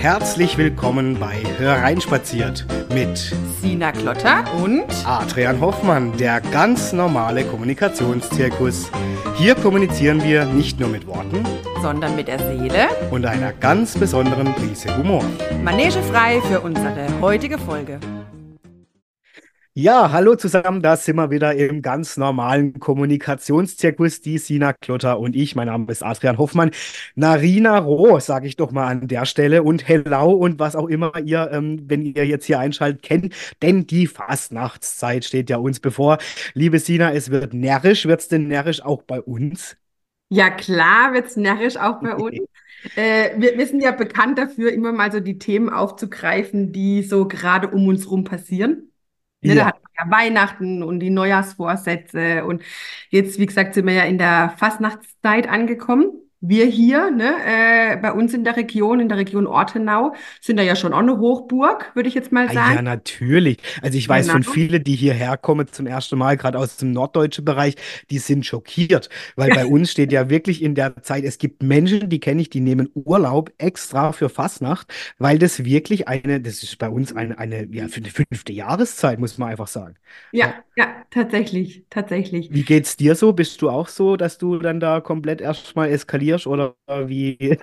herzlich willkommen bei Hereinspaziert mit Sina Klotter und Adrian Hoffmann, der ganz normale Kommunikationszirkus. Hier kommunizieren wir nicht nur mit Worten, sondern mit der Seele und einer ganz besonderen Prise Humor. Manege frei für unsere heutige Folge. Ja, hallo zusammen, da sind wir wieder im ganz normalen Kommunikationszirkus, die Sina Klotter und ich. Mein Name ist Adrian Hoffmann. Narina Roh, sage ich doch mal an der Stelle und Hello und was auch immer ihr, ähm, wenn ihr jetzt hier einschaltet, kennt, denn die Fastnachtszeit steht ja uns bevor. Liebe Sina, es wird närrisch. Wird es denn närrisch auch bei uns? Ja, klar wird es närrisch auch bei uns. Äh, wir, wir sind ja bekannt dafür, immer mal so die Themen aufzugreifen, die so gerade um uns rum passieren. Ne, ja. Da hat man ja Weihnachten und die Neujahrsvorsätze. Und jetzt, wie gesagt, sind wir ja in der Fastnachtszeit angekommen wir hier, ne, äh, bei uns in der Region, in der Region Ortenau, sind da ja schon auch eine Hochburg, würde ich jetzt mal sagen. Ja, natürlich. Also ich weiß genau. von vielen, die hierher kommen zum ersten Mal, gerade aus dem norddeutschen Bereich, die sind schockiert, weil bei uns steht ja wirklich in der Zeit, es gibt Menschen, die kenne ich, die nehmen Urlaub extra für Fastnacht, weil das wirklich eine, das ist bei uns eine, eine ja, für eine fünfte Jahreszeit, muss man einfach sagen. Ja, ja, ja tatsächlich, tatsächlich. Wie geht's dir so? Bist du auch so, dass du dann da komplett erstmal eskalierst? Hirsch oder wie?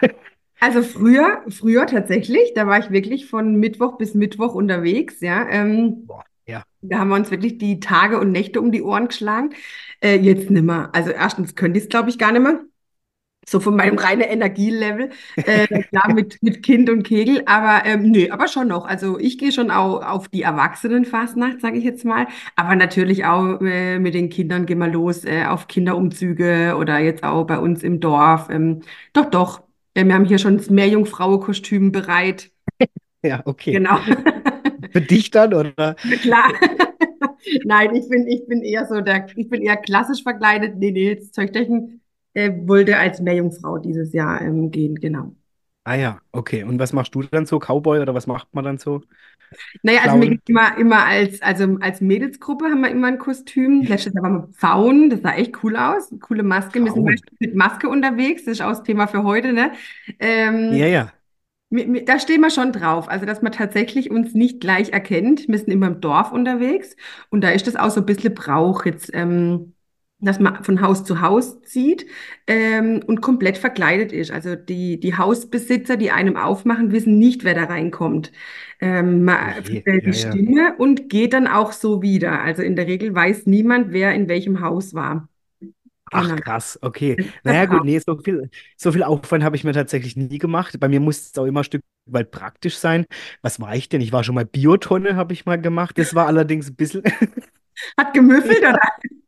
Also früher, früher tatsächlich, da war ich wirklich von Mittwoch bis Mittwoch unterwegs, ja. Ähm, Boah, ja. Da haben wir uns wirklich die Tage und Nächte um die Ohren geschlagen. Äh, jetzt nimmer. Also erstens könnte ich es, glaube ich, gar nicht mehr so von meinem reinen Energielevel, äh, klar, mit, mit Kind und Kegel, aber ähm, nö, aber schon noch. Also ich gehe schon auch auf die Erwachsenenfastnacht, sage ich jetzt mal, aber natürlich auch äh, mit den Kindern gehen wir los äh, auf Kinderumzüge oder jetzt auch bei uns im Dorf. Ähm, doch, doch, äh, wir haben hier schon das Meerjungfrauenkostüm bereit. Ja, okay. Genau. Für dich dann, oder? Klar. Nein, ich bin, ich bin eher so der, ich bin eher klassisch verkleidet. Nee, nee, das Zeugdechen äh, wollte als Meerjungfrau dieses Jahr ähm, gehen, genau. Ah ja, okay. Und was machst du dann so, Cowboy oder was macht man dann so? Naja, also mir geht immer, immer als, also als Mädelsgruppe haben wir immer ein Kostüm. Letztes Jahr waren wir Pfauen, das sah echt cool aus. Coole Maske. Wir sind mit Maske unterwegs, das ist auch das Thema für heute, ne? Ähm, ja, ja. Da stehen wir schon drauf, also dass man tatsächlich uns nicht gleich erkennt. Wir sind immer im Dorf unterwegs und da ist das auch so ein bisschen Brauch jetzt. Ähm, dass man von Haus zu Haus zieht ähm, und komplett verkleidet ist. Also die, die Hausbesitzer, die einem aufmachen, wissen nicht, wer da reinkommt. Ähm, man okay, die ja, Stimme ja. und geht dann auch so wieder. Also in der Regel weiß niemand, wer in welchem Haus war. Ach genau. krass, okay. Naja gut, nee, so viel, so viel Aufwand habe ich mir tatsächlich nie gemacht. Bei mir muss es auch immer ein Stück weit praktisch sein. Was war ich denn? Ich war schon mal Biotonne, habe ich mal gemacht. Das war allerdings ein bisschen. Hat gemüffelt, oder?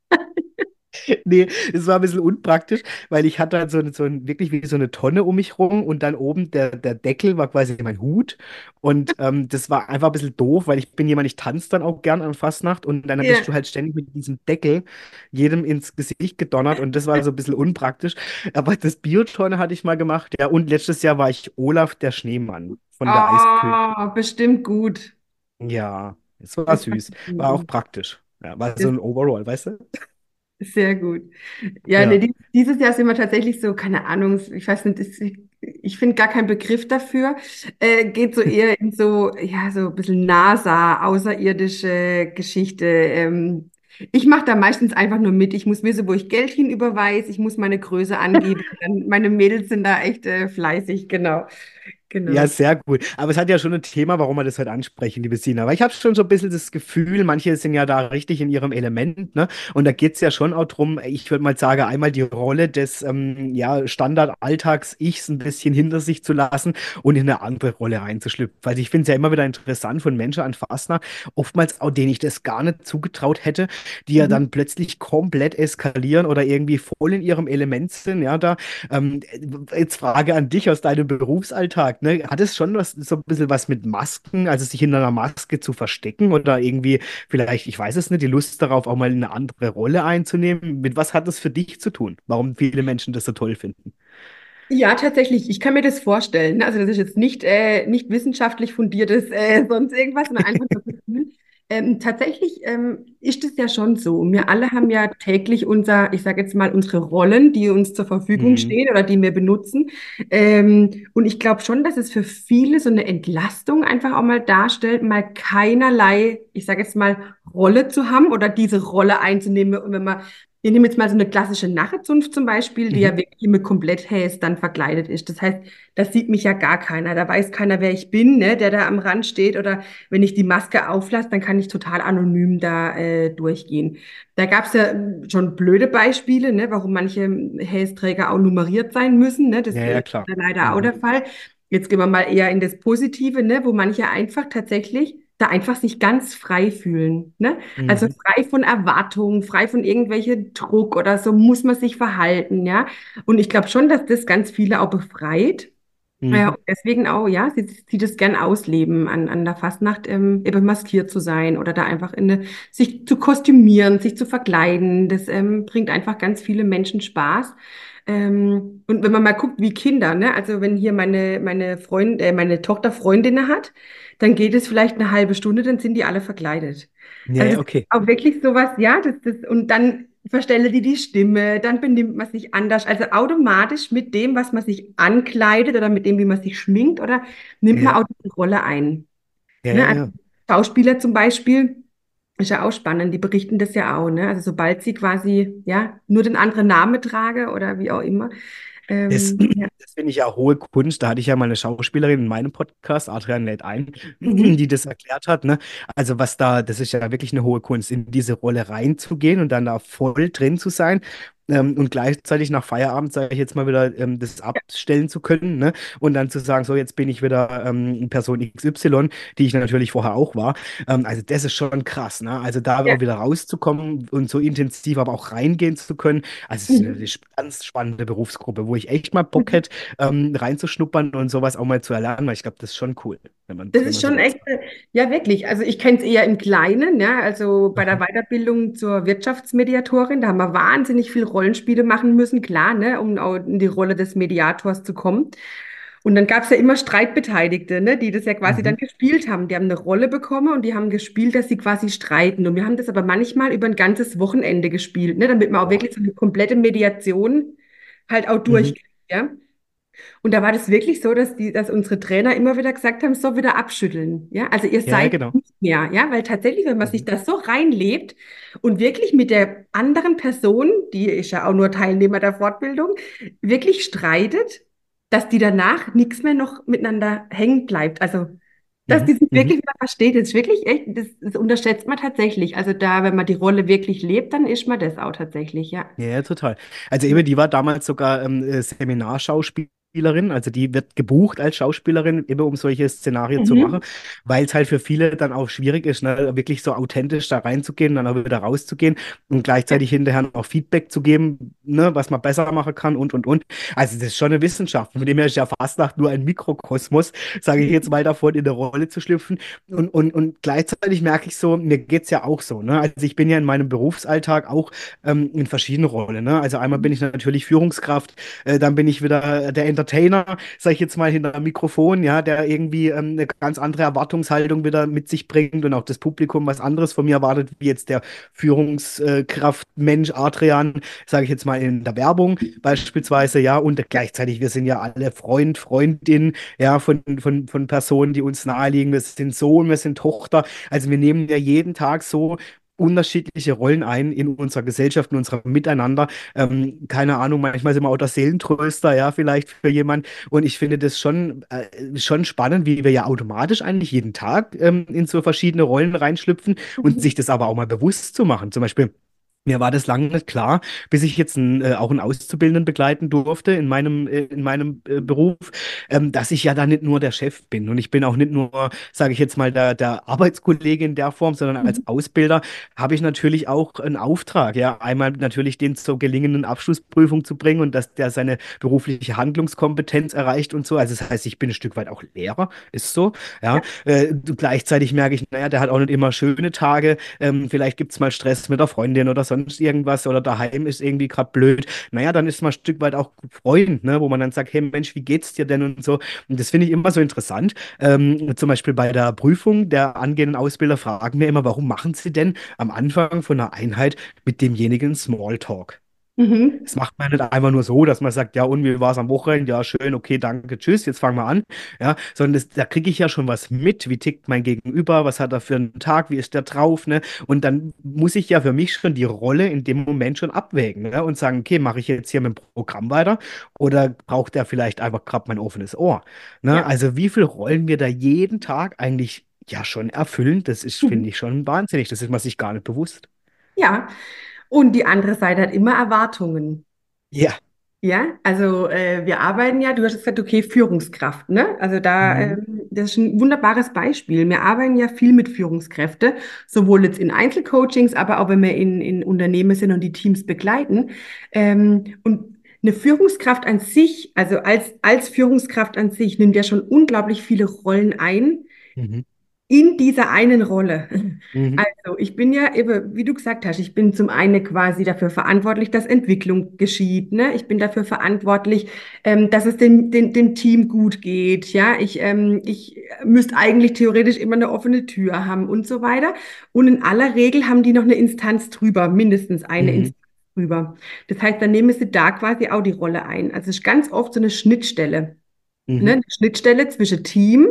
Nee, es war ein bisschen unpraktisch, weil ich hatte halt so, so ein, wirklich wie so eine Tonne um mich rum und dann oben der, der Deckel war quasi mein Hut. Und ähm, das war einfach ein bisschen doof, weil ich bin jemand, ich tanze dann auch gern an Fastnacht und dann yeah. bist du halt ständig mit diesem Deckel jedem ins Gesicht gedonnert und das war so ein bisschen unpraktisch. Aber das Biotonne hatte ich mal gemacht, ja. Und letztes Jahr war ich Olaf der Schneemann von der oh, Eiskönigin. bestimmt gut. Ja, es war süß, war auch praktisch. Ja, war so ein Overall, weißt du? Sehr gut. Ja, ja. Nee, dieses Jahr sind wir tatsächlich so, keine Ahnung, ich weiß nicht, ist, ich finde gar keinen Begriff dafür. Äh, geht so eher in so, ja, so ein bisschen NASA, außerirdische Geschichte. Ähm, ich mache da meistens einfach nur mit. Ich muss wissen, wo ich Geld hinüberweise. Ich muss meine Größe angeben. meine Mädels sind da echt äh, fleißig, genau. Genau. Ja, sehr gut. Aber es hat ja schon ein Thema, warum wir das heute ansprechen, liebe Sina. Weil ich habe schon so ein bisschen das Gefühl, manche sind ja da richtig in ihrem Element, ne? Und da geht es ja schon auch darum, ich würde mal sagen, einmal die Rolle des ähm, ja, Standard-Alltags-Ichs ein bisschen hinter sich zu lassen und in eine andere Rolle reinzuschlüpfen. Weil ich finde es ja immer wieder interessant von Menschen an Fastner, oftmals auch denen ich das gar nicht zugetraut hätte, die mhm. ja dann plötzlich komplett eskalieren oder irgendwie voll in ihrem Element sind, ja, da. Ähm, jetzt Frage an dich aus deinem Berufsalltag gesagt, ne, hat es schon was, so ein bisschen was mit Masken, also sich hinter einer Maske zu verstecken oder irgendwie vielleicht, ich weiß es nicht, die Lust darauf, auch mal eine andere Rolle einzunehmen? Mit was hat das für dich zu tun? Warum viele Menschen das so toll finden? Ja, tatsächlich. Ich kann mir das vorstellen. Also das ist jetzt nicht, äh, nicht wissenschaftlich fundiertes, äh, sonst irgendwas, sondern einfach das Gefühl. Ähm, tatsächlich ähm, ist es ja schon so. Wir alle haben ja täglich unser, ich sage jetzt mal, unsere Rollen, die uns zur Verfügung Mhm. stehen oder die wir benutzen. Ähm, und ich glaube schon, dass es für viele so eine Entlastung einfach auch mal darstellt, mal keinerlei, ich sage jetzt mal, Rolle zu haben oder diese Rolle einzunehmen. Und wenn man wir nehmen jetzt mal so eine klassische Narrenzunft zum Beispiel, die ja Mhm. wirklich mit Kompletthäs dann verkleidet ist. Das heißt, das sieht mich ja gar keiner. Da weiß keiner, wer ich bin, ne, der da am Rand steht. Oder wenn ich die Maske auflasse, dann kann ich total anonym da äh, durchgehen. Da gab es ja äh, schon blöde Beispiele, ne, warum manche Hästräger auch nummeriert sein müssen. Ne? Das Ja, ja, ist ja leider auch Mhm. der Fall. Jetzt gehen wir mal eher in das Positive, ne, wo manche einfach tatsächlich da einfach sich ganz frei fühlen, ne? Also Mhm. frei von Erwartungen, frei von irgendwelchen Druck oder so muss man sich verhalten, ja. Und ich glaube schon, dass das ganz viele auch befreit. Ja, Mhm. und deswegen auch, ja, sie, sie das gern ausleben, an, an der Fastnacht ähm, eben maskiert zu sein oder da einfach in eine, sich zu kostümieren, sich zu verkleiden. Das ähm, bringt einfach ganz viele Menschen Spaß. Ähm, und wenn man mal guckt, wie Kinder, ne, also wenn hier meine, meine Freund, äh, meine Tochter Freundinnen hat, dann geht es vielleicht eine halbe Stunde, dann sind die alle verkleidet. Ja, Also okay. auch wirklich sowas, ja, das, das, und dann verstelle die die Stimme, dann benimmt man sich anders. Also automatisch mit dem, was man sich ankleidet oder mit dem, wie man sich schminkt, oder nimmt man Ja, auch die Rolle ein. ja, Ne? ja, Also ja. Schauspieler zum Beispiel, ist ja auch spannend, die berichten das ja auch, ne? Also sobald sie quasi, ja, nur den anderen Namen trage oder wie auch immer. Das, Ähm, ja. das finde ich ja hohe Kunst. Da hatte ich ja mal eine Schauspielerin in meinem Podcast, Adrian lädt ein, Mhm. die das erklärt hat. Ne? Also was da, das ist ja wirklich eine hohe Kunst, in diese Rolle reinzugehen und dann da voll drin zu sein. Ähm, und gleichzeitig nach Feierabend, sage ich jetzt mal wieder, ähm, das abstellen zu können, ne? Und dann zu sagen, so, jetzt bin ich wieder ähm, Person XY, die ich natürlich vorher auch war. Ähm, also das ist schon krass, ne? Also da Ja. auch wieder rauszukommen und so intensiv aber auch reingehen zu können. Also es ist eine, Mhm. eine ganz spannende Berufsgruppe, wo ich echt mal Bock hätte, ähm, reinzuschnuppern und sowas auch mal zu erlernen, weil ich glaube, das ist schon cool, man, Das ist schon echt, äh, ja wirklich. Also ich kenne es eher im Kleinen, ja, also bei der Mhm. Weiterbildung zur Wirtschaftsmediatorin, da haben wir wahnsinnig viel Rollenspiele machen müssen, klar, ne, um auch in die Rolle des Mediators zu kommen. Und dann gab es ja immer Streitbeteiligte, ne, die das ja quasi dann Mhm. gespielt haben. Die haben eine Rolle bekommen und die haben gespielt, dass sie quasi streiten. Und wir haben das aber manchmal über ein ganzes Wochenende gespielt, ne, damit man auch wirklich so eine komplette Mediation halt auch Mhm. durchkriegt, ja. Und da war das wirklich so, dass die, dass unsere Trainer immer wieder gesagt haben, so wieder abschütteln. Ja, also ihr Ja, seid genau. nicht mehr. Ja, weil tatsächlich, wenn man sich Mhm. das so reinlebt und wirklich mit der anderen Person, die ist ja auch nur Teilnehmer der Fortbildung, wirklich streitet, dass die danach nichts mehr noch miteinander hängen bleibt. Also, dass die Mhm. sich Mhm. wirklich wieder versteht, das ist wirklich echt, das, das unterschätzt man tatsächlich. Also da, wenn man die Rolle wirklich lebt, dann ist man das auch tatsächlich, ja. Ja, total. Also eben, die war damals sogar ähm, äh, Seminarschauspielerin, also die wird gebucht als Schauspielerin, eben um solche Szenarien zu machen, Mhm. weil es halt für viele dann auch schwierig ist, ne, wirklich so authentisch da reinzugehen, dann auch wieder rauszugehen und gleichzeitig hinterher noch Feedback zu geben, ne, was man besser machen kann und, und, und. Also das ist schon eine Wissenschaft. Von dem her ist ja Fastnacht nur ein Mikrokosmos, sage ich jetzt mal davon, in der Rolle zu schlüpfen. Und, und, und gleichzeitig merke ich so, mir geht es ja auch so, ne? Also ich bin ja in meinem Berufsalltag auch ähm, in verschiedenen Rollen. Ne? Also einmal bin ich natürlich Führungskraft, äh, dann bin ich wieder der Entertainer, sage ich jetzt mal hinter Mikrofon, ja, der irgendwie ähm, eine ganz andere Erwartungshaltung wieder mit sich bringt und auch das Publikum was anderes von mir erwartet, wie jetzt der Führungskraft Mensch Adrian, sage ich jetzt mal in der Werbung beispielsweise, ja, und gleichzeitig, wir sind ja alle Freund, Freundin, ja, von, von, von Personen, die uns naheliegen, wir sind Sohn, wir sind Tochter, also wir nehmen ja jeden Tag so unterschiedliche Rollen ein in unserer Gesellschaft, in unserem Miteinander. Ähm, keine Ahnung, manchmal sind wir auch der Seelentröster, ja, vielleicht für jemand. Und ich finde das schon, äh, schon spannend, wie wir ja automatisch eigentlich jeden Tag ähm, in so verschiedene Rollen reinschlüpfen und sich das aber auch mal bewusst zu machen. Zum Beispiel. Mir war das lange nicht klar, bis ich jetzt einen, äh, auch einen Auszubildenden begleiten durfte in meinem, äh, in meinem äh, Beruf, ähm, dass ich ja da nicht nur der Chef bin und ich bin auch nicht nur, sage ich jetzt mal, der, der Arbeitskollege in der Form, sondern als Mhm. Ausbilder habe ich natürlich auch einen Auftrag. Ja, einmal natürlich den zur gelingenden Abschlussprüfung zu bringen und dass der seine berufliche Handlungskompetenz erreicht und so. Also das heißt, ich bin ein Stück weit auch Lehrer, ist so. Ja, Ja. äh, gleichzeitig merke ich, naja, der hat auch nicht immer schöne Tage. Ähm, vielleicht gibt es mal Stress mit der Freundin oder so sonst irgendwas oder daheim ist irgendwie gerade blöd, naja, dann ist man ein Stück weit auch Freund, ne, wo man dann sagt, hey Mensch, wie geht's dir denn und so. Und das finde ich immer so interessant. Ähm, zum Beispiel bei der Prüfung der angehenden Ausbilder fragen wir immer, warum machen sie denn am Anfang von einer Einheit mit demjenigen Smalltalk? Mhm. Das macht man nicht einfach nur so, dass man sagt, ja, und wie war es am Wochenende? Ja, schön, okay, danke, tschüss, jetzt fangen wir an. Ja, sondern das, da kriege ich ja schon was mit. Wie tickt mein Gegenüber? Was hat er für einen Tag? Wie ist der drauf? Ne? Und dann muss ich ja für mich schon die Rolle in dem Moment schon abwägen ne? und sagen, okay, mache ich jetzt hier mit dem Programm weiter oder braucht er vielleicht einfach gerade mein offenes Ohr? Ne? Ja. Also, wie viele Rollen wir da jeden Tag eigentlich ja schon erfüllen, das ist, Mhm. finde ich, schon wahnsinnig. Das ist man sich gar nicht bewusst. Ja. Und die andere Seite hat immer Erwartungen. Ja. Ja, also äh, wir arbeiten ja, du hast gesagt, okay, Führungskraft, ne? Also da, Mhm. ähm, das ist ein wunderbares Beispiel. Wir arbeiten ja viel mit Führungskräften, sowohl jetzt in Einzelcoachings, aber auch wenn wir in, in Unternehmen sind und die Teams begleiten. Ähm, und eine Führungskraft an sich, also als, als Führungskraft an sich, nimmt ja schon unglaublich viele Rollen ein Mhm. In dieser einen Rolle. Mhm. Also, ich bin ja wie du gesagt hast, ich bin zum einen quasi dafür verantwortlich, dass Entwicklung geschieht, ne? Ich bin dafür verantwortlich, ähm, dass es dem, dem, dem Team gut geht, ja? Ich, ähm, ich müsste eigentlich theoretisch immer eine offene Tür haben und so weiter. Und in aller Regel haben die noch eine Instanz drüber, mindestens eine Mhm. Instanz drüber. Das heißt, dann nehmen sie da quasi auch die Rolle ein. Also, es ist ganz oft so eine Schnittstelle ne, Mhm. eine Schnittstelle zwischen Team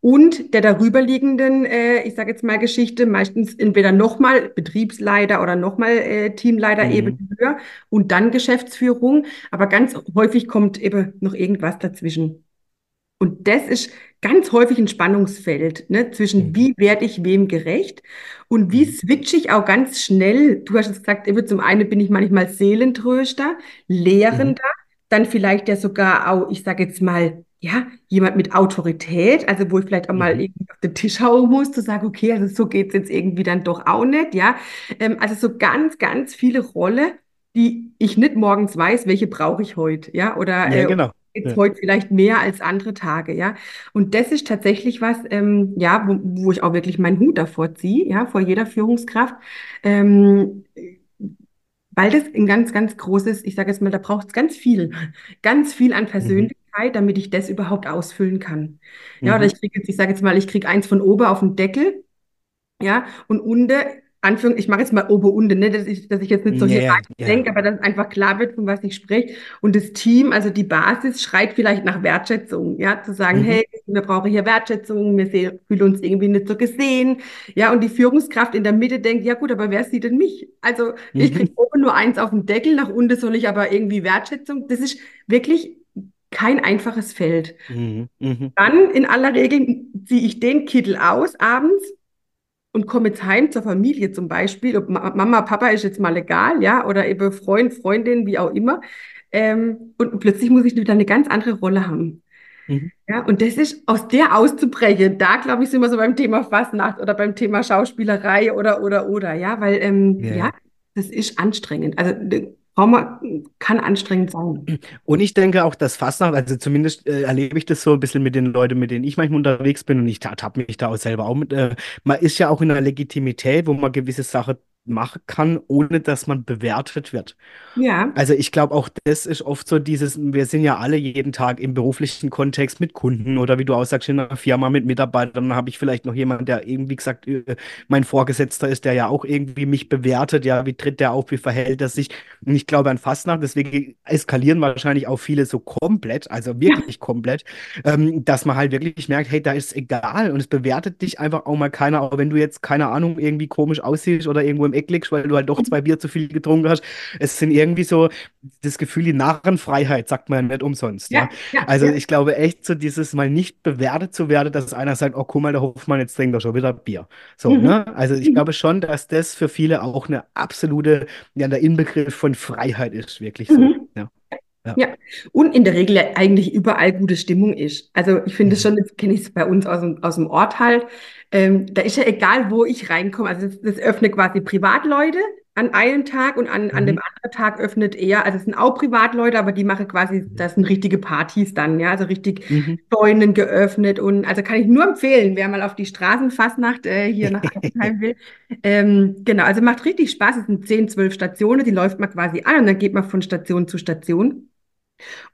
und der darüberliegenden, äh, ich sage jetzt mal Geschichte, meistens entweder nochmal Betriebsleiter oder nochmal äh, Teamleiter Mhm. eben höher und dann Geschäftsführung. Aber ganz häufig kommt eben noch irgendwas dazwischen. Und das ist ganz häufig ein Spannungsfeld, ne, zwischen Mhm. wie werde ich wem gerecht und wie Mhm. switche ich auch ganz schnell. Du hast es gesagt, eben zum einen bin ich manchmal Seelentröster, Mhm. Lehrender, dann vielleicht ja sogar auch, ich sage jetzt mal, ja, jemand mit Autorität, also wo ich vielleicht auch mal Mhm. irgendwie auf den Tisch hauen muss, zu sagen, okay, also so geht's jetzt irgendwie dann doch auch nicht, ja. Ähm, also so ganz, ganz viele Rollen, die ich nicht morgens weiß, welche brauche ich heute, ja, oder Ja, äh, genau. jetzt Ja. heute vielleicht mehr als andere Tage, ja. Und das ist tatsächlich was, ähm, ja, wo, wo ich auch wirklich meinen Hut davor ziehe, ja, vor jeder Führungskraft, ähm, weil das ein ganz, ganz großes, ich sage jetzt mal, da braucht es ganz viel, ganz viel an Mhm. Persönlichkeit, damit ich das überhaupt ausfüllen kann. Ja, oder Mhm. ich kriege jetzt, ich sage jetzt mal, ich kriege eins von oben auf den Deckel ja, und unten, Anführung, ich mache jetzt mal ober unten, ne, dass ich, dass ich jetzt nicht so Ja, hier ja. denke, aber dass einfach klar wird, von was ich spreche. Und das Team, also die Basis, schreit vielleicht nach Wertschätzung, ja, zu sagen, Mhm. hey, wir brauchen hier Wertschätzung, wir sehen, fühlen uns irgendwie nicht so gesehen, ja, und die Führungskraft in der Mitte denkt, ja gut, aber wer sieht denn mich? Also ich kriege Mhm. oben nur eins auf den Deckel, nach unten soll ich aber irgendwie Wertschätzung. Das ist wirklich kein einfaches Feld. Mhm. Mhm. Dann in aller Regel ziehe ich den Kittel aus abends und komme jetzt heim zur Familie zum Beispiel, ob Ma- Mama, Papa ist jetzt mal egal, ja, oder eben Freund, Freundin, wie auch immer. Ähm, und plötzlich muss ich wieder eine ganz andere Rolle haben. Mhm. Ja, und das ist aus der auszubrechen, da glaube ich, sind wir so beim Thema Fastnacht oder beim Thema Schauspielerei oder, oder, oder, ja, weil, ähm, Ja, ja, das ist anstrengend. Also, Trauma kann anstrengend sein. Und ich denke auch, dass Fastnacht, also zumindest äh, erlebe ich das so ein bisschen mit den Leuten, mit denen ich manchmal unterwegs bin und ich habe mich da auch selber auch mit, äh, man ist ja auch in einer Legitimität, wo man gewisse Sachen machen kann, ohne dass man bewertet wird. Ja, Also ich glaube, auch das ist oft so dieses, wir sind ja alle jeden Tag im beruflichen Kontext mit Kunden oder wie du auch sagst, in einer Firma mit Mitarbeitern, dann habe ich vielleicht noch jemanden, der irgendwie gesagt, äh, mein Vorgesetzter ist, der ja auch irgendwie mich bewertet, ja, wie tritt der auf, wie verhält er sich? Und ich glaube an Fastnacht, deswegen eskalieren wahrscheinlich auch viele so komplett, also ja, wirklich komplett, ähm, dass man halt wirklich merkt, hey, da ist egal und es bewertet dich einfach auch mal keiner, auch wenn du jetzt, keine Ahnung, irgendwie komisch aussiehst oder irgendwo im Eck liegst, weil du halt doch zwei Bier zu viel getrunken hast. Es sind irgendwie so das Gefühl, die Narrenfreiheit sagt man ja nicht umsonst, ja. ja, Also ich glaube echt so dieses mal nicht bewertet zu werden, dass einer sagt, oh, guck mal, der Hofmann, jetzt trinkt er schon wieder Bier. So, Mhm. ne? Also ich Mhm. glaube schon, dass das für viele auch eine absolute, ja, der Inbegriff von Freiheit ist, wirklich so. Mhm. Ja, ja. Ja, und in der Regel eigentlich überall gute Stimmung ist. Also ich finde es Mhm. schon, jetzt kenne ich es bei uns aus dem, aus dem Ort halt, ähm, da ist ja egal, wo ich reinkomme. Also das, das öffnet quasi Privatleute, an einem Tag und an, an dem Mhm. anderen Tag öffnet er, also es sind auch Privatleute, aber die machen quasi, das sind richtige Partys dann, ja, also richtig Mhm. Scheunen geöffnet und also kann ich nur empfehlen, wer mal auf die Straßenfastnacht äh, hier nach Assenheim will. Ähm, genau, also macht richtig Spaß, es sind 10, 12 Stationen, die läuft man quasi an und dann geht man von Station zu Station.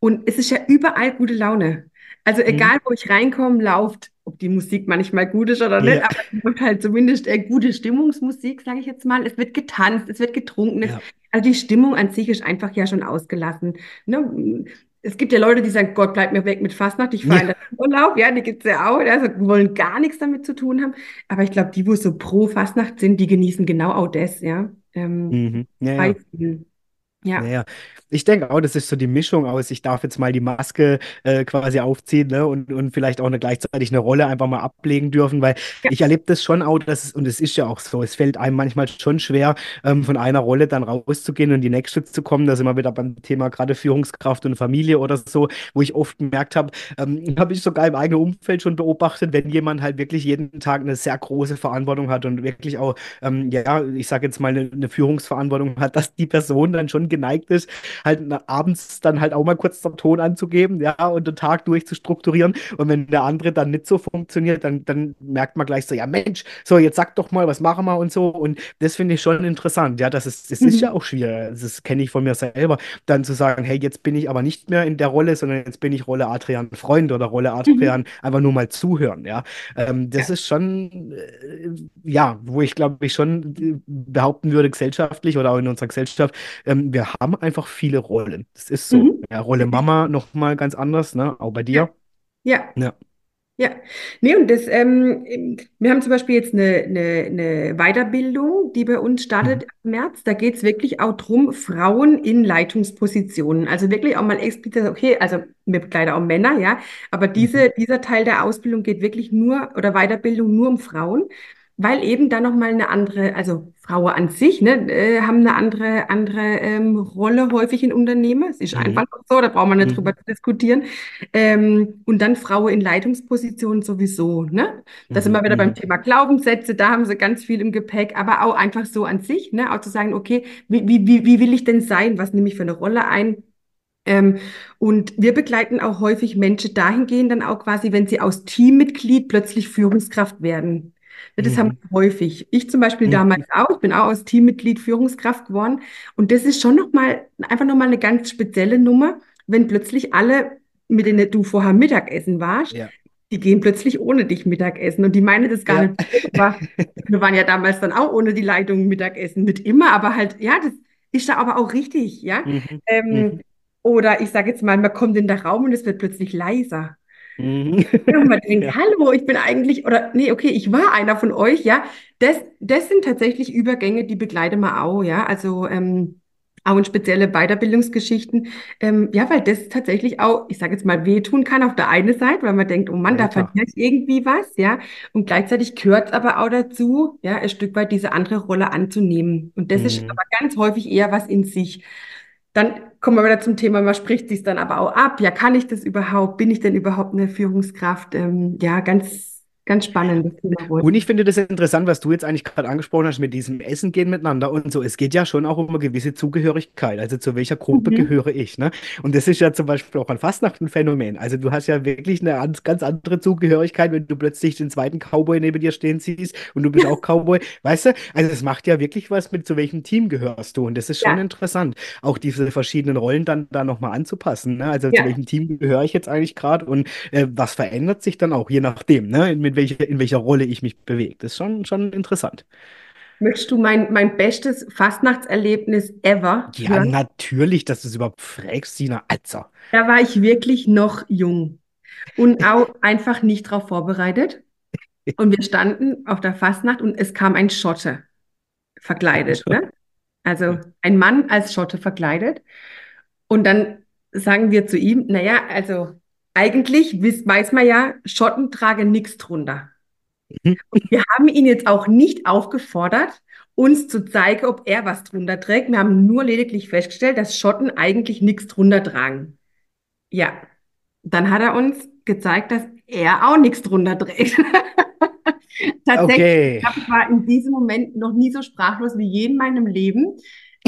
Und es ist ja überall gute Laune. Also Mhm. egal, wo ich reinkomme, läuft, ob die Musik manchmal gut ist oder nicht, Ja, aber es läuft halt zumindest äh, gute Stimmungsmusik, sage ich jetzt mal. Es wird getanzt, es wird getrunken. Ja. also die Stimmung an sich ist einfach ja schon ausgelassen. Ne? Es gibt ja Leute, die sagen, Gott, bleib mir weg mit Fastnacht, ich fahre in Ja. den Urlaub. Ja, die gibt es ja auch. Also die wollen gar nichts damit zu tun haben. Aber ich glaube, die, wo so pro Fastnacht sind, die genießen genau auch das, ja. Ähm, Mhm. Ja, ja. Naja, ich denke auch, das ist so die Mischung aus, ich darf jetzt mal die Maske äh, quasi aufziehen, ne, und, und vielleicht auch eine, gleichzeitig eine Rolle einfach mal ablegen dürfen, weil Ja. ich erlebe das schon auch, dass es, und es ist ja auch so, es fällt einem manchmal schon schwer, ähm, von einer Rolle dann rauszugehen und in die nächste zu kommen. Da sind wir wieder beim Thema gerade Führungskraft und Familie oder so, wo ich oft gemerkt habe, ähm, habe ich sogar im eigenen Umfeld schon beobachtet, wenn jemand halt wirklich jeden Tag eine sehr große Verantwortung hat und wirklich auch, ähm, ja, ich sage jetzt mal, eine, eine Führungsverantwortung hat, dass die Person dann schon geneigt ist, halt abends dann halt auch mal kurz den Ton anzugeben, ja, und den Tag durch zu strukturieren. Und wenn der andere dann nicht so funktioniert, dann, dann merkt man gleich so, ja Mensch, so jetzt sag doch mal, was machen wir und so. Und das finde ich schon interessant, ja, das ist, das ist ja Mhm. auch schwierig, das kenne ich von mir selber, dann zu sagen, hey, jetzt bin ich aber nicht mehr in der Rolle, sondern jetzt bin ich Rolle Adrian Freund oder Rolle Mhm. Adrian einfach nur mal zuhören, ja. Ähm, das Ja. ist schon, äh, ja, wo ich glaube ich schon behaupten würde, gesellschaftlich oder auch in unserer Gesellschaft, ähm, wir haben einfach viele Rollen. Das ist so. Mhm. Ja, Rolle Mama nochmal ganz anders, ne? Auch bei dir. Ja. Ja. Ja, nee, und das, ähm, wir haben zum Beispiel jetzt eine, eine, eine Weiterbildung, die bei uns startet Mhm. im März. Da geht es wirklich auch drum, Frauen in Leitungspositionen. Also wirklich auch mal explizit, okay, also wir begleiten auch Männer, ja, aber Mhm. diese, dieser Teil der Ausbildung geht wirklich nur, oder Weiterbildung nur um Frauen, weil eben da nochmal eine andere, also Frauen an sich, ne, äh, haben eine andere, andere ähm, Rolle häufig in Unternehmen. Es ist einfach Mhm. so, da braucht man nicht drüber Mhm. zu diskutieren. Ähm, und dann Frauen in Leitungspositionen sowieso, ne? Da sind Mhm. wir wieder beim Mhm. Thema Glaubenssätze, da haben sie ganz viel im Gepäck, aber auch einfach so an sich, ne? Auch zu sagen, okay, wie, wie, wie, wie will ich denn sein? Was nehme ich für eine Rolle ein? Ähm, und wir begleiten auch häufig Menschen dahingehend dann auch quasi, wenn sie aus Teammitglied plötzlich Führungskraft werden. Das haben Mhm. wir häufig. Ich zum Beispiel damals Mhm. auch. Ich bin auch aus Teammitglied Führungskraft geworden. Und das ist schon nochmal, einfach nochmal eine ganz spezielle Nummer, wenn plötzlich alle, mit denen du vorher Mittagessen warst, Ja. die gehen plötzlich ohne dich Mittagessen. Und die meinen das gar Ja. nicht aber wir waren ja damals dann auch ohne die Leitung Mittagessen. Nicht immer, aber halt, ja, das ist da aber auch richtig, ja. Mhm. Ähm, Mhm. oder ich sage jetzt mal, man kommt in den Raum und es wird plötzlich leiser. Mhm. Und man denkt, Ja. hallo, ich bin eigentlich, oder nee, okay, ich war einer von euch, ja. Das, das sind tatsächlich Übergänge, die begleiten wir auch, ja. Also ähm, auch in spezielle Weiterbildungsgeschichten. Ähm, ja, weil das tatsächlich auch, ich sage jetzt mal, wehtun kann auf der einen Seite, weil man denkt, oh Mann, da Alter. verliere ich irgendwie was, ja. Und gleichzeitig gehört es aber auch dazu, ja, ein Stück weit diese andere Rolle anzunehmen. Und das ist Mhm. aber ganz häufig eher was in sich. Dann kommen wir wieder zum Thema, man spricht sich dann aber auch ab. Ja, kann ich das überhaupt? Bin ich denn überhaupt eine Führungskraft? Ähm, ja, ganz, ganz spannendes Thema Und ich finde das interessant, was du jetzt eigentlich gerade angesprochen hast mit diesem Essen gehen miteinander und so. Es geht ja schon auch um eine gewisse Zugehörigkeit. Also zu welcher Gruppe Mhm. gehöre ich, ne? Und das ist ja zum Beispiel auch Fastnacht ein Phänomen. Also du hast ja wirklich eine ganz, andere Zugehörigkeit, wenn du plötzlich den zweiten Cowboy neben dir stehen siehst und du bist auch Cowboy. Weißt du? Also es macht ja wirklich was mit, zu welchem Team gehörst du. Und das ist schon Ja, interessant, auch diese verschiedenen Rollen dann da nochmal anzupassen. Ne? Also zu ja. welchem Team gehöre ich jetzt eigentlich gerade und äh, was verändert sich dann auch, je nachdem, ne? Mit welcher, in welcher Rolle ich mich bewege. Das ist schon, schon interessant. Möchtest du mein, mein bestes Fastnachtserlebnis ever Ja, hören? natürlich, dass du es überhaupt fragst, Sina. Also. Da war ich wirklich noch jung und auch einfach nicht darauf vorbereitet. Und wir standen auf der Fastnacht und es kam ein Schotte verkleidet, ne? Also ein Mann als Schotte verkleidet. Und dann sagen wir zu ihm, naja, also eigentlich weiß man ja, Schotten tragen nichts drunter. Wir haben ihn jetzt auch nicht aufgefordert, uns zu zeigen, ob er was drunter trägt. Wir haben nur lediglich festgestellt, dass Schotten eigentlich nichts drunter tragen. Ja, dann hat er uns gezeigt, dass er auch nichts drunter trägt. Tatsächlich, Okay. ich war in diesem Moment noch nie so sprachlos wie je in meinem Leben,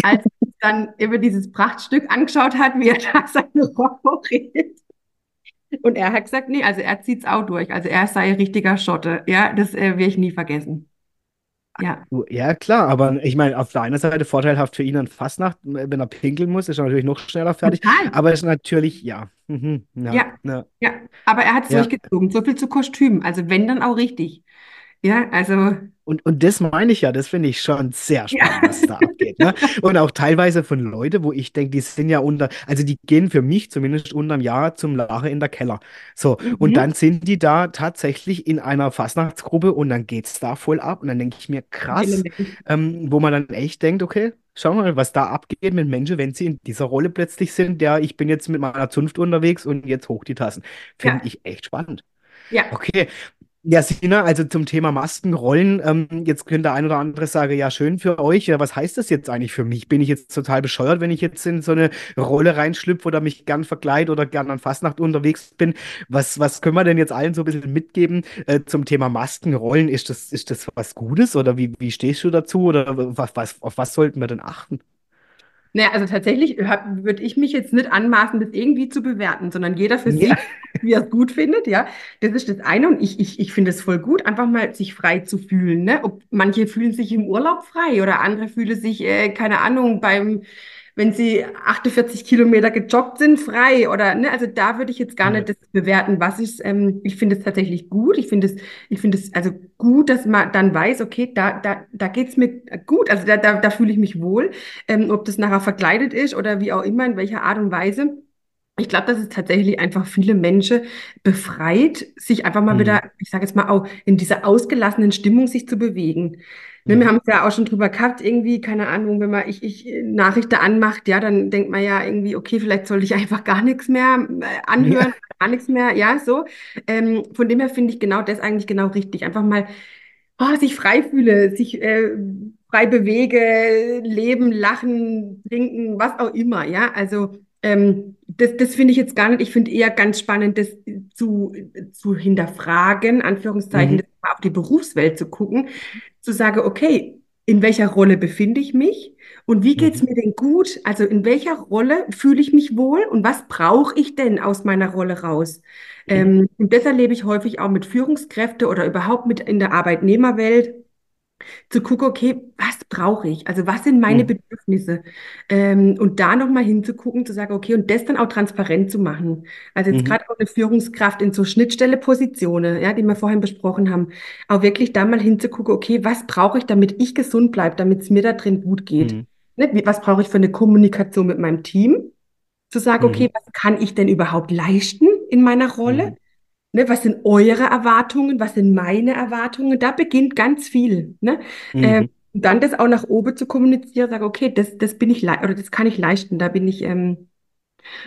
als ich dann über dieses Prachtstück angeschaut hat, wie er da seine Rock hochredet. Und er hat gesagt, nee, also er zieht es auch durch. Also er sei richtiger Schotte. Ja, das äh, werde ich nie vergessen. Ja, Ja, klar, aber ich meine, auf der einen Seite vorteilhaft für ihn an Fastnacht, wenn er pinkeln muss, ist er natürlich noch schneller fertig. total. Aber es ist natürlich, ja, mhm, ja, Ja, ja, ja. Aber er hat es ja. durchgezogen. So viel zu Kostüm. Also wenn, dann auch richtig. Ja, also, Und, und das meine ich ja, das finde ich schon sehr ja. spannend, was da abgeht. Ne? Und auch teilweise von Leuten, wo ich denke, die sind ja unter, also die gehen für mich zumindest unterm Jahr zum Lache in der Keller. So, und Mhm. dann sind die da tatsächlich in einer Fastnachtsgruppe und dann geht es da voll ab. Und dann denke ich mir, krass, ähm, wo man dann echt denkt, okay, schau mal, was da abgeht mit Menschen, wenn sie in dieser Rolle plötzlich sind, der ich bin jetzt mit meiner Zunft unterwegs und jetzt hoch die Tassen. Finde Ja, ich echt spannend. ja. Okay. Ja, Sina, also zum Thema Maskenrollen, ähm, jetzt könnte der ein oder andere sagen, ja, schön für euch. Ja, was heißt das jetzt eigentlich für mich? Bin ich jetzt total bescheuert, wenn ich jetzt in so eine Rolle reinschlüpfe oder mich gern verkleide oder gern an Fastnacht unterwegs bin? Was, was können wir denn jetzt allen so ein bisschen mitgeben äh, zum Thema Maskenrollen? Ist das, ist das was Gutes oder wie, wie stehst du dazu oder was, was, auf was sollten wir denn achten? Naja, also tatsächlich würde ich mich jetzt nicht anmaßen, das irgendwie zu bewerten, sondern jeder für Ja. sich, wie er es gut findet, ja. Das ist das eine und ich, ich, ich finde es voll gut, einfach mal sich frei zu fühlen, ne? Ob, manche fühlen sich im Urlaub frei oder andere fühlen sich, äh, keine Ahnung, beim, wenn sie 48 Kilometer gejoggt sind, frei oder, ne? Also da würde ich jetzt gar nicht das bewerten, was ist, ähm, ich finde es tatsächlich gut, ich finde es, ich finde es also gut, dass man dann weiß, okay, da, da, da geht's mir gut, also da, da, da fühle ich mich wohl ähm, ob das nachher verkleidet ist oder wie auch immer, in welcher Art und Weise. Ich glaube, dass es tatsächlich einfach viele Menschen befreit, sich einfach mal Mhm. wieder, ich sage jetzt mal auch, in dieser ausgelassenen Stimmung sich zu bewegen. Ne, wir haben es ja auch schon drüber gehabt, irgendwie, keine Ahnung, wenn man ich, ich äh, Nachrichten anmacht, ja, dann denkt man ja irgendwie, okay, vielleicht sollte ich einfach gar nichts mehr äh, anhören, gar nichts mehr, ja, so. Ähm, von dem her finde ich genau das eigentlich genau richtig. Einfach mal oh, sich frei fühle, sich äh, frei bewege, leben, lachen, trinken, was auch immer, ja. Also ähm, das, das finde ich jetzt gar nicht. Ich finde eher ganz spannend, das zu, zu hinterfragen, Anführungszeichen, Mhm. auf die Berufswelt zu gucken, zu sagen, okay, in welcher Rolle befinde ich mich und wie geht's Mhm. mir denn gut? Also in welcher Rolle fühle ich mich wohl und was brauche ich denn aus meiner Rolle raus? Mhm. Ähm, und das erlebe ich häufig auch mit Führungskräften oder überhaupt mit in der Arbeitnehmerwelt, zu gucken, okay, was brauche ich? Also was sind meine Mhm. Bedürfnisse? Ähm, und da nochmal hinzugucken, zu sagen, okay, und das dann auch transparent zu machen. Also jetzt Mhm. gerade auch eine Führungskraft in so Schnittstelle-Positionen, ja, die wir vorhin besprochen haben, auch wirklich da mal hinzugucken, okay, was brauche ich, damit ich gesund bleibe, damit es mir da drin gut geht? Mhm. Ne? Was brauche ich für eine Kommunikation mit meinem Team? Zu sagen, okay, Mhm. was kann ich denn überhaupt leisten in meiner Rolle? Ne, was sind eure Erwartungen? Was sind meine Erwartungen? Da beginnt ganz viel. Ne? Ähm, Mhm. und dann das auch nach oben zu kommunizieren, sage, okay, das, das bin ich oder das kann ich leisten. Da bin ich ähm,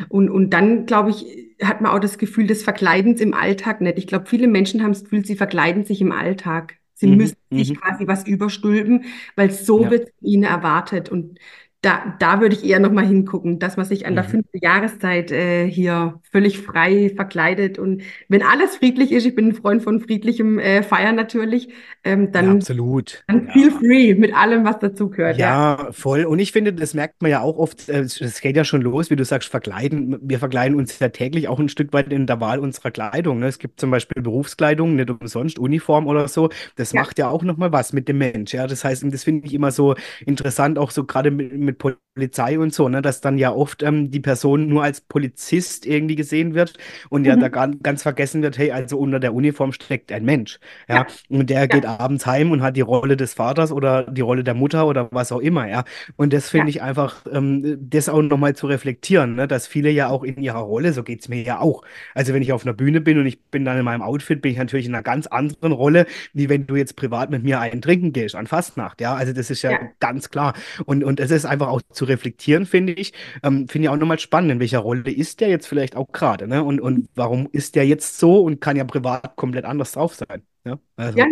und, und dann, glaube ich, hat man auch das Gefühl des Verkleidens im Alltag nicht. Ich glaube, viele Menschen haben das Gefühl, sie verkleiden sich im Alltag. Sie Mhm. müssen sich Mhm. quasi was überstülpen, weil so Ja. wird ihnen erwartet. Und da, da würde ich eher nochmal hingucken, dass man sich an der Mhm. fünften Jahreszeit äh, hier völlig frei verkleidet. Und wenn alles friedlich ist, ich bin ein Freund von friedlichem äh, Feiern natürlich, ähm, Ja, dann, absolut. dann Ja. feel free mit allem, was dazugehört. Ja. Ja, voll. Und ich finde, das merkt man ja auch oft, äh, es geht ja schon los, wie du sagst, verkleiden. Wir verkleiden uns ja täglich auch ein Stück weit in der Wahl unserer Kleidung. Ne? Es gibt zum Beispiel Berufskleidung, nicht umsonst, Uniform oder so. Das Ja. macht ja auch nochmal was mit dem Mensch. Ja, das heißt, das finde ich immer so interessant, auch so gerade mit, mit Polizei und so, ne? dass dann ja oft ähm, die Person nur als Polizist irgendwie gesehen wird und ja da Mhm. ganz vergessen wird, hey, also unter der Uniform steckt ein Mensch. Ja, Ja. und der Ja. geht abends heim und hat die Rolle des Vaters oder die Rolle der Mutter oder was auch immer, ja. Und das Ja. finde ich einfach, ähm, das auch nochmal zu reflektieren, ne? Dass viele ja auch in ihrer Rolle, so geht es mir ja auch. Also wenn ich auf einer Bühne bin und ich bin dann in meinem Outfit, bin ich natürlich in einer ganz anderen Rolle, wie wenn du jetzt privat mit mir einen trinken gehst an Fastnacht, ja. Also das ist ja Ja. ganz klar. Und, und es ist einfach auch zu reflektieren, finde ich. Ähm, finde ich auch nochmal spannend, in welcher Rolle ist der jetzt vielleicht auch gerade, ne? Und, und warum ist der jetzt so und kann ja privat komplett anders drauf sein. Ja, also. Ja,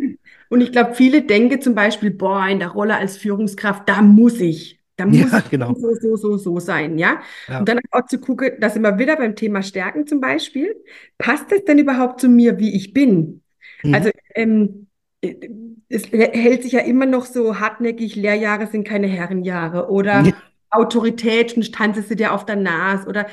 und ich glaube, viele denken zum Beispiel, boah, in der Rolle als Führungskraft, da muss ich, da muss Ja, ich genau. so, so, so, so sein, ja. Ja. Und dann auch zu gucken, dass immer wieder beim Thema Stärken zum Beispiel, passt es denn überhaupt zu mir, wie ich bin? Mhm. Also, ähm, es hält sich ja immer noch so hartnäckig, Lehrjahre sind keine Herrenjahre oder Autorität und tanzest du dir auf der Nase oder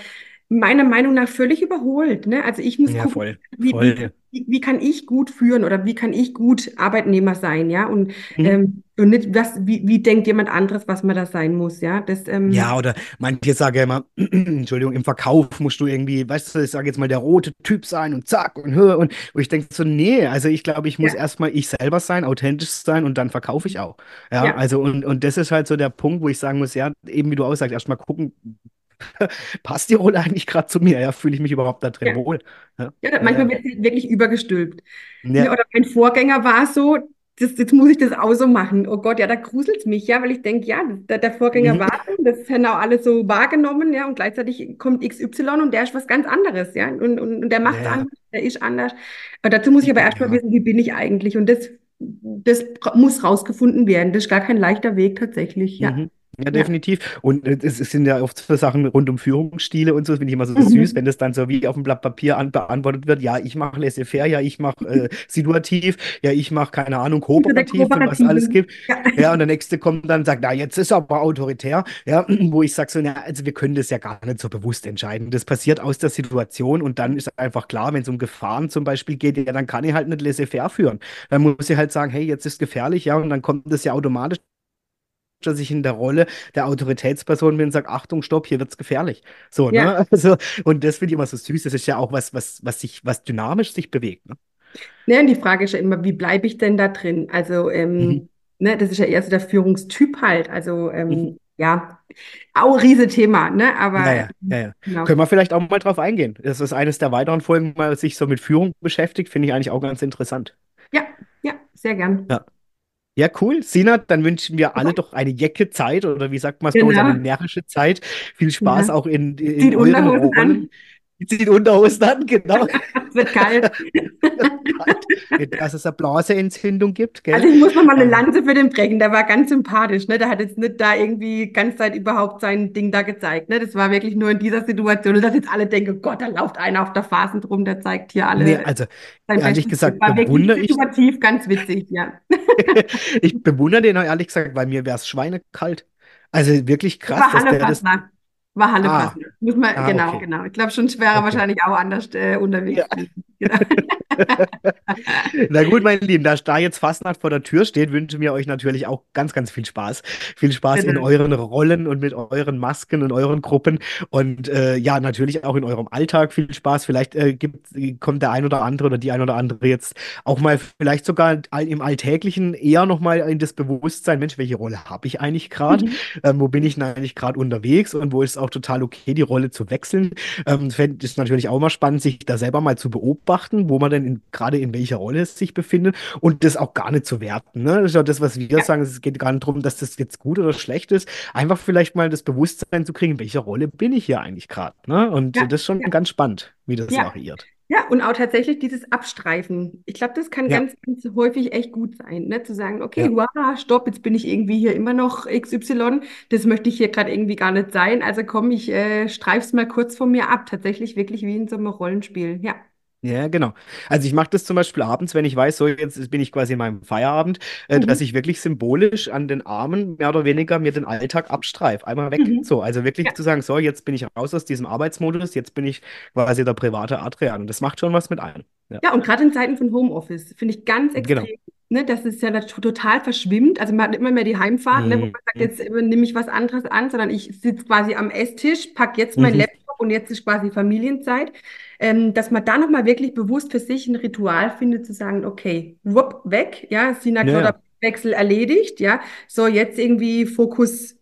meiner Meinung nach völlig überholt. Ne? Also ich muss Ja, gucken, voll, wie, voll. wie, wie kann ich gut führen oder wie kann ich gut Arbeitnehmer sein, ja? Und, Mhm. ähm, und nicht, was, wie, wie denkt jemand anderes, was man da sein muss, ja? Das, ähm, Ja, oder manche sagen ja immer, Entschuldigung, im Verkauf musst du irgendwie, weißt du, ich sage jetzt mal der rote Typ sein und zack und hör und wo ich denke so, nee, also ich glaube, ich muss ja, erstmal ich selber sein, authentisch sein und dann verkaufe ich auch. Ja, ja, also und, und das ist halt so der Punkt, wo ich sagen muss, ja, eben wie du auch sagst, erstmal gucken, passt die Rolle eigentlich gerade zu mir? Ja, fühle ich mich überhaupt da drin ja. wohl? Ja, Ja, manchmal ja. wird es wirklich übergestülpt. Ne, Ja, oder mein Vorgänger war so, das, jetzt muss ich das auch so machen. Oh Gott, ja, da gruselt es mich, ja, weil ich denke, ja, der, der Vorgänger mhm. war das haben auch alle so wahrgenommen, ja, und gleichzeitig kommt XY und der ist was ganz anderes, ja, und, und, und der macht es ja, anders, der ist anders. Aber dazu muss ich aber erstmal ja. wissen, wie bin ich eigentlich? Und das, das muss rausgefunden werden. Das ist gar kein leichter Weg tatsächlich, ja. Mhm. Ja, definitiv. Und äh, es sind ja oft so Sachen rund um Führungsstile und so, das finde ich immer so süß, wenn Mhm. das dann so wie auf dem Blatt Papier an, beantwortet wird. Ja, ich mache laissez-faire, ja, ich mache äh, situativ, ja, ich mache, keine Ahnung, kooperativ und was alles gibt. Ja. Ja, und der nächste kommt dann und sagt, na, jetzt ist er aber autoritär. Ja, wo ich sage so, na, also wir können das ja gar nicht so bewusst entscheiden. Das passiert aus der Situation und dann ist einfach klar, wenn es um Gefahren zum Beispiel geht, ja, dann kann ich halt nicht laissez-faire führen. Dann muss ich halt sagen, hey, jetzt ist gefährlich, ja, und dann kommt das ja automatisch dass ich in der Rolle der Autoritätsperson bin und sage, Achtung, stopp, hier wird's gefährlich. So, Ja. ne? Also, und das finde ich immer so süß. Das ist ja auch was, was, was sich, was dynamisch sich bewegt. Ne? Ne, und die Frage ist ja immer, wie bleibe ich denn da drin? Also, Mhm. ähm, ne, das ist ja eher so der Führungstyp halt. Also, Mhm. ähm, ja, auch ein Riesethema, ne? Aber, Ja, ja, ja, ähm, ja. genau. Können wir vielleicht auch mal drauf eingehen. Das ist eines der weiteren Folgen, mal sich so mit Führung beschäftigt, finde ich eigentlich auch ganz interessant. Ja, ja, sehr gern. Ja. Ja, cool. Sina, dann wünschen wir alle doch eine jecke Zeit oder wie sagt man es bei uns, eine genau. närrische Zeit. Viel Spaß Ja. auch in, in Zieht euren Rollen. an. Zieht Unterhosen an, genau. Es wird kalt. Dass es eine Blasenentzündung gibt, Also gell? ich muss noch mal eine Ähm, Lanze für den brechen. Der war ganz sympathisch, ne? Der hat jetzt nicht da irgendwie ganz Zeit überhaupt sein Ding da gezeigt, ne? Das war wirklich nur in dieser Situation. Und dass jetzt alle denken, Gott, da läuft einer auf der Phasen drum, der zeigt hier nee, alle also sein ehrlich gesagt war bewundere ich, situativ ganz witzig, ja. ich bewundere den auch ehrlich gesagt, weil mir wäre es schweinekalt. Also wirklich krass, war dass der das. Fassner. War Halle Ah. Muss man, ah, genau, okay. genau. Ich glaube, schon schwerer Okay. wahrscheinlich auch anders äh, unterwegs Ja. Genau. Na gut, meine Lieben, da da jetzt Fastnacht vor der Tür steht, wünschen wir euch natürlich auch ganz, ganz viel Spaß. Viel Spaß in Genau. euren Rollen und mit euren Masken und euren Gruppen und äh, ja, natürlich auch in eurem Alltag viel Spaß. Vielleicht äh, gibt, kommt der ein oder andere oder die ein oder andere jetzt auch mal vielleicht sogar im Alltäglichen eher nochmal in das Bewusstsein, Mensch, welche Rolle habe ich eigentlich gerade? Mhm. Ähm, wo bin ich eigentlich gerade unterwegs und wo ist es auch total okay, die Rolle zu wechseln? Ähm, fände es natürlich auch mal spannend, sich da selber mal zu beobachten, wo man denn gerade in welcher Rolle es sich befindet und das auch gar nicht zu werten. Ne? Das ist ja das, was wir sagen. Es geht gar nicht darum, dass das jetzt gut oder schlecht ist. Einfach vielleicht mal das Bewusstsein zu kriegen, in welcher Rolle bin ich hier eigentlich gerade. Ne? Und ja, das ist schon ja, ganz spannend, wie das variiert. Ja, und auch tatsächlich dieses Abstreifen. Ich glaube, das kann Ja, ganz, ganz häufig echt gut sein, ne? Zu sagen, okay, ja, wow, stopp, jetzt bin ich irgendwie hier immer noch XY, das möchte ich hier gerade irgendwie gar nicht sein. Also komm, ich äh, streif's mal kurz von mir ab. Tatsächlich wirklich wie in so einem Rollenspiel. Ja. Ja, genau. Also ich mache das zum Beispiel abends, wenn ich weiß, so jetzt bin ich quasi in meinem Feierabend, äh, dass Mhm. ich wirklich symbolisch an den Armen mehr oder weniger mir den Alltag abstreife. Einmal weg. Mhm. So, also wirklich Ja. zu sagen, so, jetzt bin ich raus aus diesem Arbeitsmodus, jetzt bin ich quasi der private Adrian. Und das macht schon was mit einem. Ja, Ja, und gerade in Zeiten von Homeoffice finde ich ganz genau. extrem, ne, dass es ja total verschwimmt. Also man hat immer mehr die Heimfahrt, ne, wo man sagt, Mhm. jetzt äh, nehme ich was anderes an, sondern ich sitze quasi am Esstisch, packe jetzt meinen Mhm. Laptop und jetzt ist quasi Familienzeit. Ähm, dass man da nochmal wirklich bewusst für sich ein Ritual findet, zu sagen, okay, wupp, weg, ja, Sina Ja, erledigt, ja, so jetzt irgendwie Fokus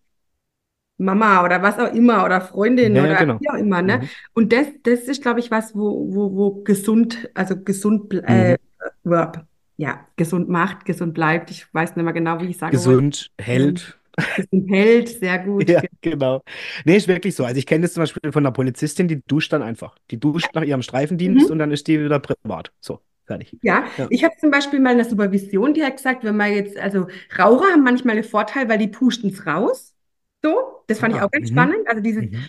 Mama oder was auch immer oder Freundin Ja, oder genau. wie auch immer, ne? Mhm. Und das, das ist, glaube ich, was, wo, wo, wo gesund, also gesund, äh, Mhm. Verb, ja, gesund macht, gesund bleibt. Ich weiß nicht mehr genau, wie ich sagen wollte. Gesund Ähm, hält. Gesund hält, sehr gut. Ja, Ge- genau. Nee, ist wirklich so. Also ich kenne das zum Beispiel von einer Polizistin, die duscht dann einfach. Die duscht nach ihrem Streifendienst Mhm. und dann ist die wieder privat. So, fertig. Ja, Ja. ich habe zum Beispiel mal in der Supervision, die hat gesagt, wenn man jetzt, also Raucher haben manchmal einen Vorteil, weil die pusten es raus. So, das fand ich Ah, auch ganz mhm. spannend. Also dieses, Mhm.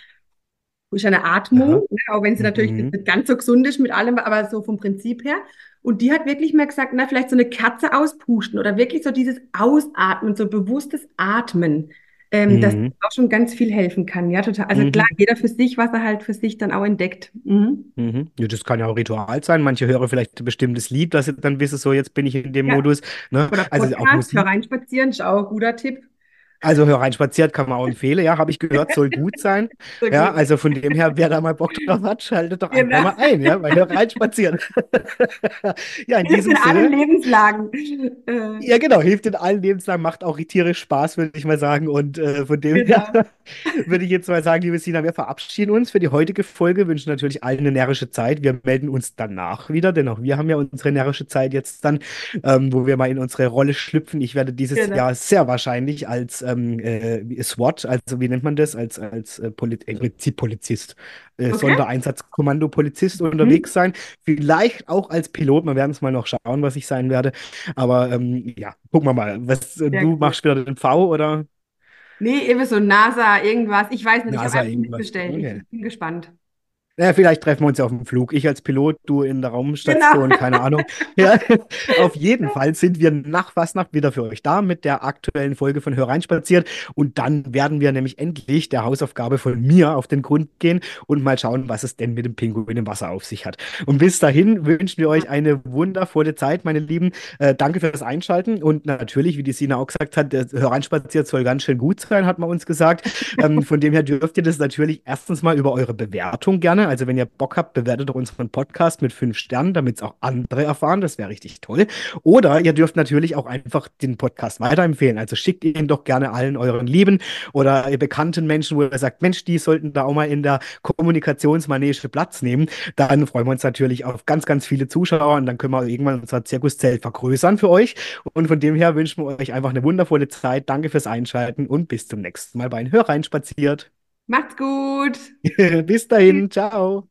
Ist eine Atmung, ne? auch wenn sie natürlich mhm. nicht ganz so gesund ist mit allem, aber so vom Prinzip her. Und die hat wirklich mal gesagt, na, vielleicht so eine Katze auspusten oder wirklich so dieses Ausatmen, so bewusstes Atmen, ähm, mhm. das auch schon ganz viel helfen kann. Ja, total. Also mhm. klar, jeder für sich, was er halt für sich dann auch entdeckt. Mhm. mhm. Ja, das kann ja auch Ritual sein. Manche hören vielleicht ein bestimmtes Lied, dass sie dann wissen, so jetzt bin ich in dem ja. Modus. Ne? Oder also auch Musik. reinspazieren, ist auch ein guter Tipp. Also hör rein spaziert kann man auch empfehlen, ja, habe ich gehört, soll gut sein. ja, also von dem her, wer da mal Bock drauf hat, schaltet doch genau. einfach mal ein, ja, weil hör rein spazieren. ja, in diesem in Sinne. allen Lebenslagen. Äh. Ja, genau, hilft in allen Lebenslagen, macht auch tierisch Spaß, würde ich mal sagen. Und äh, von dem genau. her würde ich jetzt mal sagen, liebe Sina, wir verabschieden uns für die heutige Folge, wünschen natürlich allen eine närrische Zeit. Wir melden uns danach wieder, denn auch wir haben ja unsere närrische Zeit jetzt dann, ähm, wo wir mal in unsere Rolle schlüpfen. Ich werde dieses genau. Jahr sehr wahrscheinlich als äh, ähm, äh, SWAT, also wie nennt man das, als, als äh, Poli äh, Polizist, äh, okay. Sondereinsatzkommando-Polizist mhm. unterwegs sein. Vielleicht auch als Pilot, wir werden es mal noch schauen, was ich sein werde. Aber ähm, ja, gucken wir mal. Was, du gut. machst wieder den V oder? Nee, eben so NASA, irgendwas. Ich weiß nicht, NASA ich habe mitbestellt. Okay. Ich bin gespannt. Ja, vielleicht treffen wir uns ja auf dem Flug. Ich als Pilot, du in der Raumstation, genau. keine Ahnung. Ja, auf jeden Fall sind wir nach Fastnacht wieder für euch da mit der aktuellen Folge von Hör rein spaziert. Und dann werden wir nämlich endlich der Hausaufgabe von mir auf den Grund gehen und mal schauen, was es denn mit dem Pinguin im Wasser auf sich hat. Und bis dahin wünschen wir euch eine wundervolle Zeit, meine Lieben. Äh, danke fürs Einschalten. Und natürlich, wie die Sina auch gesagt hat, Hör rein spaziert soll ganz schön gut sein, hat man uns gesagt. ähm, von dem her dürft ihr das natürlich erstens mal über eure Bewertung gerne gerne. Also wenn ihr Bock habt, bewertet doch unseren Podcast mit fünf Sternen, damit es auch andere erfahren. Das wäre richtig toll. Oder ihr dürft natürlich auch einfach den Podcast weiterempfehlen. Also schickt ihn doch gerne allen euren Lieben oder bekannten Menschen, wo ihr sagt, Mensch, die sollten da auch mal in der Kommunikationsmanege Platz nehmen. Dann freuen wir uns natürlich auf ganz, ganz viele Zuschauer und dann können wir irgendwann unser Zirkuszelt vergrößern für euch. Und von dem her wünschen wir euch einfach eine wundervolle Zeit. Danke fürs Einschalten und bis zum nächsten Mal bei Hör rein spaziert. Macht's gut. Bis dahin. Ciao.